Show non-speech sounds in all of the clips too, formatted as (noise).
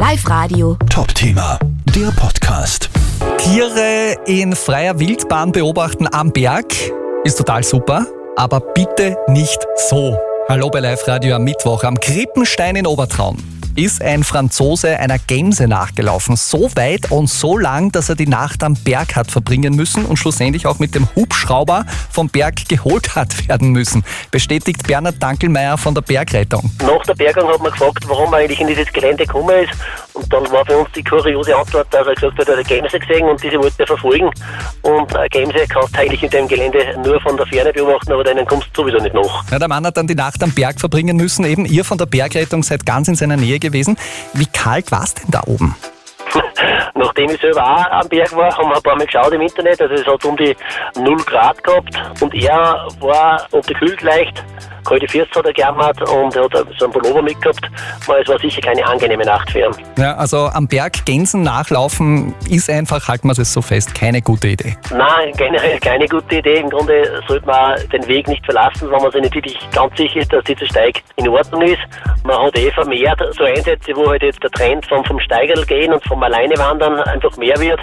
Live Radio. Top-Thema, der Podcast. Tiere in freier Wildbahn beobachten am Berg ist total super, aber bitte nicht so. Hallo bei Live Radio am Mittwoch am Krippenstein in Obertraum ist ein Franzose einer Gemse nachgelaufen. So weit und so lang, dass er die Nacht am Berg hat verbringen müssen und schlussendlich auch mit dem Hubschrauber vom Berg geholt hat (laughs) werden müssen. Bestätigt Bernhard Dankelmeier von der Bergrettung. Nach der Bergung hat man gefragt, warum er eigentlich in dieses Gelände gekommen ist. Und dann war für uns die kuriose Antwort, dass er gesagt hat, er hat Gemse gesehen und diese wollte er verfolgen. Und eine Gemse kannst du eigentlich in dem Gelände nur von der Ferne beobachten, aber denen kommst du sowieso nicht nach. Ja, der Mann hat dann die Nacht am Berg verbringen müssen. Eben ihr von der Bergrettung seid ganz in seiner Nähe gewesen. Wie kalt war es denn da oben? (laughs) Nachdem ich selber auch am Berg war, haben wir ein paar Mal geschaut im Internet. Also es hat um die 0 Grad gehabt und er war unterkühlt leicht kalte Füße hat er gejammert und er hat so einen Pullover mitgehabt. Es war sicher keine angenehme Nacht für ihn. Ja, also am Berg Gänsen nachlaufen ist einfach, halten wir es so fest, keine gute Idee. Nein, generell (laughs) keine gute Idee. Im Grunde sollte man den Weg nicht verlassen, wenn man sich nicht wirklich ganz sicher ist, dass dieser Steig in Ordnung ist. Man hat eh vermehrt so Einsätze, wo halt jetzt der Trend vom, vom Steigerl gehen und vom Alleinewandern einfach mehr wird.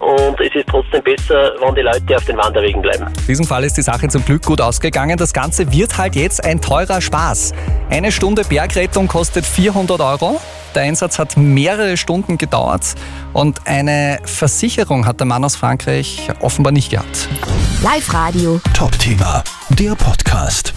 Und es ist trotzdem besser, wenn die Leute auf den Wanderwegen bleiben. In diesem Fall ist die Sache zum Glück gut ausgegangen. Das Ganze wird halt jetzt ein teurer Spaß. Eine Stunde Bergrettung kostet 400 Euro. Der Einsatz hat mehrere Stunden gedauert und eine Versicherung hat der Mann aus Frankreich offenbar nicht gehabt. Live Radio. Top-Thema, der Podcast.